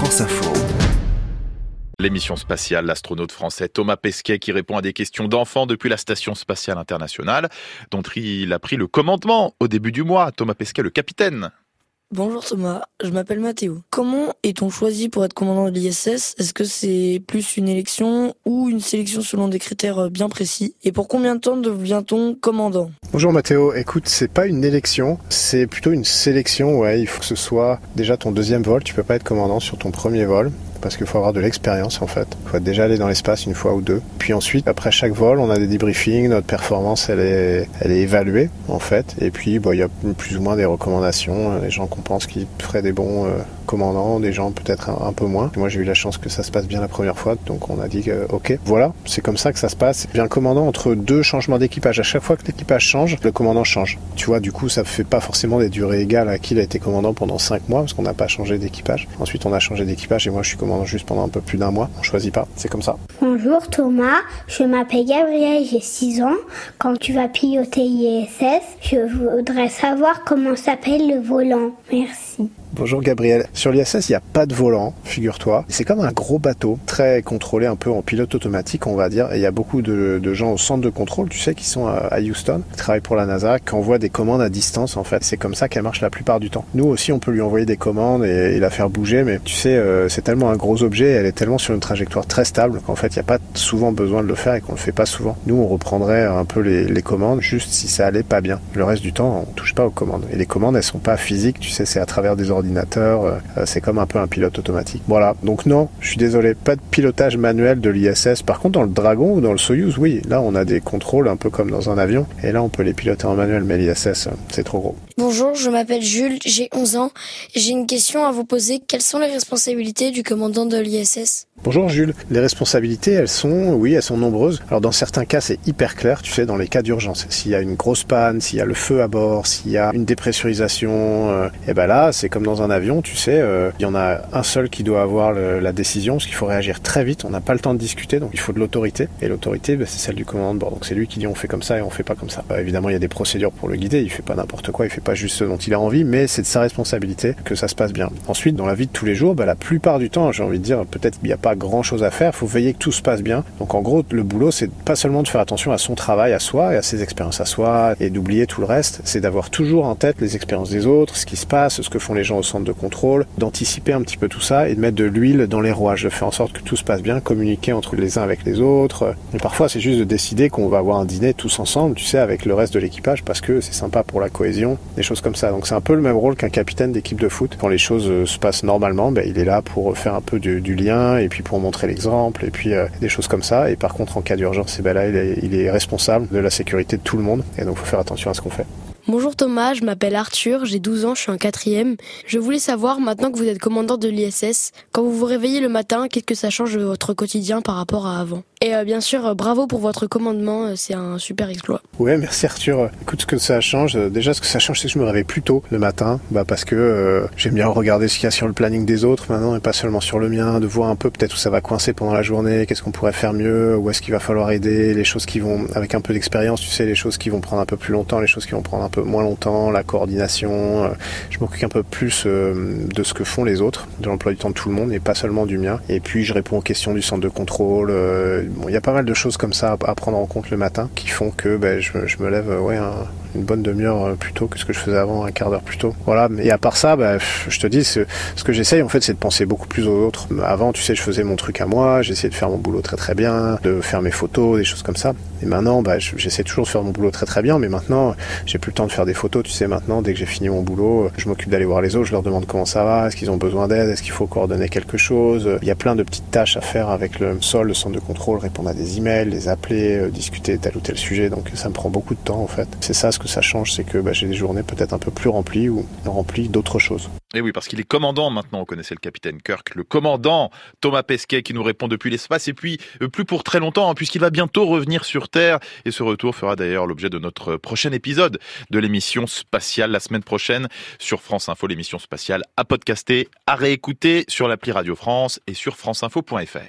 France Info. L'émission spatiale, l'astronaute français Thomas Pesquet qui répond à des questions d'enfants depuis la Station spatiale internationale, dont il a pris le commandement au début du mois. Thomas Pesquet, le capitaine. Bonjour Thomas, je m'appelle Mathéo. Comment est-on choisi pour être commandant de l'ISS? Est-ce que c'est plus une élection ou une sélection selon des critères bien précis? Et pour combien de temps devient-on commandant? Bonjour Mathéo, écoute, c'est pas une élection, c'est plutôt une sélection, ouais, il faut que ce soit déjà ton deuxième vol, tu peux pas être commandant sur ton premier vol parce qu'il faut avoir de l'expérience en fait. Il faut déjà aller dans l'espace une fois ou deux. Puis ensuite, après chaque vol, on a des debriefings, notre performance elle est, évaluée en fait. Et puis il y a plus ou moins des recommandations, les gens qu'on pense qu'ils feraient des bons euh, commandants, des gens peut-être un, peu moins. Moi j'ai eu la chance que ça se passe bien la première fois, donc on a dit que, ok, voilà, c'est comme ça que ça se passe. Bien commandant entre deux changements d'équipage. À chaque fois que l'équipage change, le commandant change. Tu vois, du coup ça fait pas forcément des durées égales à qui il a été commandant pendant 5 mois parce qu'on n'a pas changé d'équipage. Ensuite on a changé d'équipage et moi je suis commandant juste pendant un peu plus d'un mois. On choisit pas, c'est comme ça. Bonjour Thomas, je m'appelle Gabriel, j'ai 6 ans. Quand tu vas piloter ISS, je voudrais savoir comment s'appelle le volant. Merci. Bonjour Gabriel. Sur l'ISS, il n'y a pas de volant, figure-toi. C'est comme un gros bateau, très contrôlé un peu en pilote automatique, on va dire. Et il y a beaucoup de, gens au centre de contrôle, tu sais, qui sont à Houston, qui travaillent pour la NASA, qui envoient des commandes à distance, en fait. C'est comme ça qu'elle marche la plupart du temps. Nous aussi, on peut lui envoyer des commandes et, la faire bouger, mais tu sais, euh, c'est tellement un gros objet, elle est tellement sur une trajectoire très stable qu'en fait, il n'y a pas souvent besoin de le faire et qu'on le fait pas souvent. Nous, on reprendrait un peu les, commandes juste si ça allait pas bien. Le reste du temps, on touche pas aux commandes. Et les commandes, elles sont pas physiques, tu sais, c'est à travers des ordinateurs ordinateur, euh, c'est comme un peu un pilote automatique. Voilà, donc non, je suis désolé, pas de pilotage manuel de l'ISS. Par contre, dans le Dragon ou dans le Soyuz, oui, là on a des contrôles un peu comme dans un avion, et là on peut les piloter en manuel, mais l'ISS, c'est trop gros. Bonjour, je m'appelle Jules, j'ai 11 ans. J'ai une question à vous poser. Quelles sont les responsabilités du commandant de l'ISS Bonjour Jules. Les responsabilités, elles sont, oui, elles sont nombreuses. Alors dans certains cas, c'est hyper clair, tu sais, dans les cas d'urgence. S'il y a une grosse panne, s'il y a le feu à bord, s'il y a une dépressurisation, et euh, eh ben là, c'est comme dans un avion, tu sais, euh, il y en a un seul qui doit avoir la décision, parce qu'il faut réagir très vite. On n'a pas le temps de discuter, donc il faut de l'autorité. Et l'autorité, ben, c'est celle du commandant de bord. Donc c'est lui qui dit on fait comme ça et on fait pas comme ça. Bah, évidemment, il y a des procédures pour le guider. Il fait pas n'importe quoi, il fait pas juste ce dont il a envie, mais c'est de sa responsabilité que ça se passe bien. Ensuite, dans la vie de tous les jours, ben, la plupart du temps, j'ai envie de dire, peut-être qu'il n'y a pas grand chose à faire il faut veiller que tout se passe bien. Donc en gros, le boulot, c'est pas seulement de faire attention à son travail, à soi et à ses expériences à soi et d'oublier tout le reste, c'est d'avoir toujours en tête les expériences des autres, ce qui se passe, ce que font les gens au centre de contrôle, d'anticiper un petit peu tout ça et de mettre de l'huile dans les rouages, de faire en sorte que tout se passe bien, communiquer entre les uns avec les autres. Et parfois, c'est juste de décider qu'on va avoir un dîner tous ensemble, tu sais, avec le reste de l'équipage parce que c'est sympa pour la cohésion, des choses comme ça. Donc c'est un peu le même rôle qu'un capitaine d'équipe de foot. Quand les choses euh, se passent normalement, ben, il est là pour faire un peu du, lien et puis pour montrer l'exemple et puis euh, des choses comme ça. Et par contre, en cas d'urgence, eh ben là, il est, il est responsable de la sécurité de tout le monde. Et donc, faut faire attention à ce qu'on fait. Bonjour Thomas, je m'appelle Arthur, j'ai 12 ans, je suis en quatrième. Je voulais savoir, maintenant que vous êtes commandant de l'ISS, quand vous vous réveillez le matin, qu'est-ce que ça change de votre quotidien par rapport à avant? Et euh, bien sûr, euh, bravo pour votre commandement, euh, c'est un super exploit. Ouais, merci Arthur. Écoute, ce que ça change, déjà ce que ça change, c'est que je me réveille plus tôt le matin, bah parce que j'aime bien regarder ce qu'il y a sur le planning des autres maintenant et pas seulement sur le mien, de voir un peu peut-être où ça va coincer pendant la journée, qu'est-ce qu'on pourrait faire mieux, où est-ce qu'il va falloir aider, les choses qui vont, avec un peu d'expérience, tu sais, les choses qui vont prendre un peu plus longtemps, les choses qui vont prendre un peu moins longtemps, la coordination. Euh, je m'occupe un peu plus euh, de ce que font les autres, de l'emploi du temps de tout le monde et pas seulement du mien. Et puis je réponds aux questions du centre de contrôle. Euh, bon, il y a pas mal de choses comme ça à prendre en compte le matin qui font que ben, je, me lève ouais, une bonne demi-heure plus tôt que ce que je faisais avant, un quart d'heure plus tôt. Voilà. Et à part ça, ben, je te dis, ce, que j'essaye en fait, c'est de penser beaucoup plus aux autres. Avant, tu sais, je faisais mon truc à moi, j'essayais de faire mon boulot très très bien, de faire mes photos, des choses comme ça. Et maintenant, bah, j'essaie toujours de faire mon boulot très très bien, mais maintenant, j'ai plus le temps de faire des photos. Tu sais, maintenant, dès que j'ai fini mon boulot, je m'occupe d'aller voir les autres, je leur demande comment ça va, est-ce qu'ils ont besoin d'aide, est-ce qu'il faut coordonner quelque chose. Il y a plein de petites tâches à faire avec le sol, le centre de contrôle, répondre à des emails, les appeler, euh, discuter tel ou tel sujet. Donc ça me prend beaucoup de temps en fait. C'est ça ce que ça change, c'est que bah, j'ai des journées peut-être un peu plus remplies ou remplies d'autres choses. Et oui, parce qu'il est commandant maintenant, on connaissait le capitaine Kirk, le commandant Thomas Pesquet qui nous répond depuis l'espace, et puis euh, plus pour très longtemps, hein, puisqu'il va bientôt revenir sur Terre, et ce retour fera d'ailleurs l'objet de notre prochain épisode de l'émission spatiale la semaine prochaine sur France Info, l'émission spatiale à podcaster, à réécouter sur l'appli Radio France et sur franceinfo.fr.